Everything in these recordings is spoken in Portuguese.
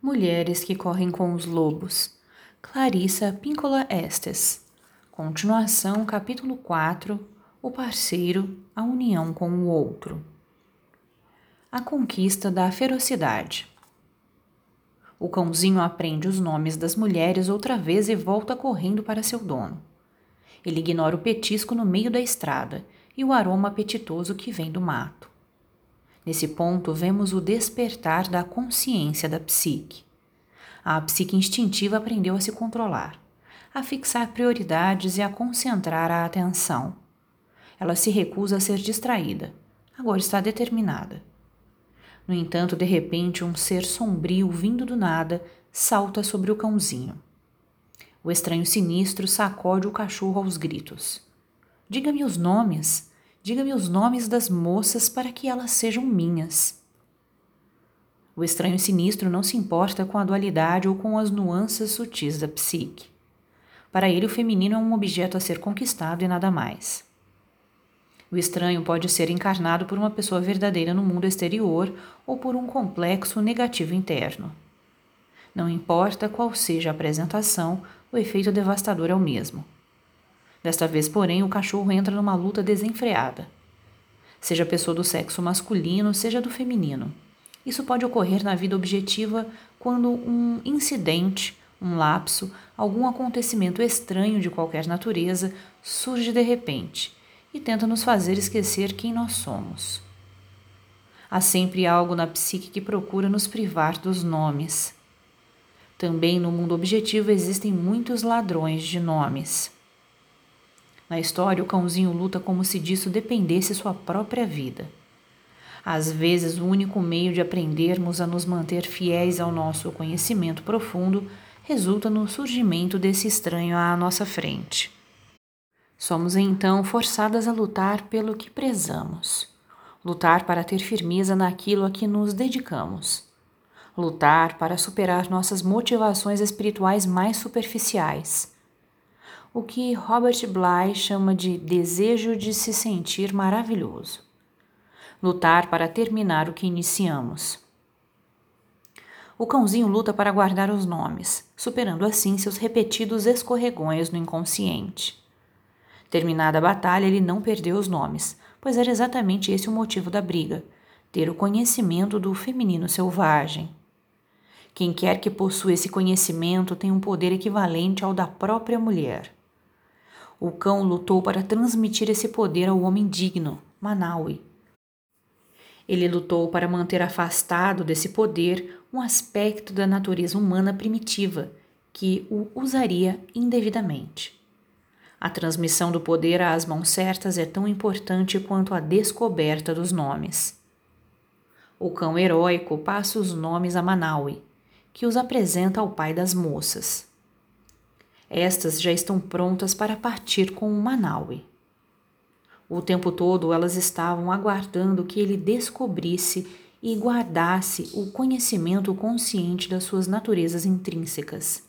Mulheres que correm com os lobos. Clarissa Píncola Estes. Continuação, capítulo 4. O parceiro, a união com o outro. A conquista da ferocidade. O cãozinho aprende os nomes das mulheres outra vez e volta correndo para seu dono. Ele ignora o petisco no meio da estrada e o aroma apetitoso que vem do mato. Nesse ponto, vemos o despertar da consciência da psique. A psique instintiva aprendeu a se controlar, a fixar prioridades e a concentrar a atenção. Ela se recusa a ser distraída, agora está determinada. No entanto, de repente, um ser sombrio vindo do nada salta sobre o cãozinho. O estranho sinistro sacode o cachorro aos gritos. Diga-me os nomes, Diga-me os nomes das moças para que elas sejam minhas. O estranho sinistro não se importa com a dualidade ou com as nuances sutis da psique. Para ele, o feminino é um objeto a ser conquistado e nada mais. O estranho pode ser encarnado por uma pessoa verdadeira no mundo exterior ou por um complexo negativo interno. Não importa qual seja a apresentação, o efeito devastador é o mesmo. Desta vez, porém, o cachorro entra numa luta desenfreada. Seja pessoa do sexo masculino, seja do feminino. Isso pode ocorrer na vida objetiva quando um incidente, um lapso, algum acontecimento estranho de qualquer natureza surge de repente e tenta nos fazer esquecer quem nós somos. Há sempre algo na psique que procura nos privar dos nomes. Também no mundo objetivo existem muitos ladrões de nomes. Na história, o cãozinho luta como se disso dependesse sua própria vida. Às vezes, o único meio de aprendermos a nos manter fiéis ao nosso conhecimento profundo resulta no surgimento desse estranho à nossa frente. Somos então forçadas a lutar pelo que prezamos, lutar para ter firmeza naquilo a que nos dedicamos, lutar para superar nossas motivações espirituais mais superficiais o que Robert Bly chama de desejo de se sentir maravilhoso. Lutar para terminar o que iniciamos. O cãozinho luta para guardar os nomes, superando assim seus repetidos escorregões no inconsciente. Terminada a batalha, ele não perdeu os nomes, pois era exatamente esse o motivo da briga: ter o conhecimento do feminino selvagem. Quem quer que possua esse conhecimento tem um poder equivalente ao da própria mulher. O cão lutou para transmitir esse poder ao homem digno, Manaui. Ele lutou para manter afastado desse poder um aspecto da natureza humana primitiva que o usaria indevidamente. A transmissão do poder às mãos certas é tão importante quanto a descoberta dos nomes. O cão heróico passa os nomes a Manaui, que os apresenta ao pai das moças. Estas já estão prontas para partir com o Manaui. O tempo todo elas estavam aguardando que ele descobrisse e guardasse o conhecimento consciente das suas naturezas intrínsecas.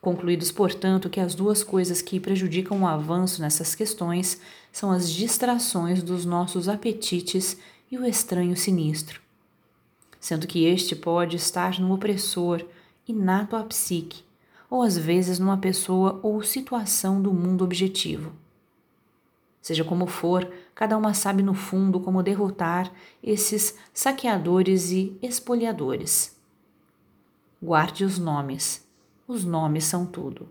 Concluídos, portanto, que as duas coisas que prejudicam o avanço nessas questões são as distrações dos nossos apetites e o estranho sinistro, sendo que este pode estar no opressor, inato à psique, ou às vezes numa pessoa ou situação do mundo objetivo. Seja como for, cada uma sabe no fundo como derrotar esses saqueadores e espoliadores. Guarde os nomes, os nomes são tudo.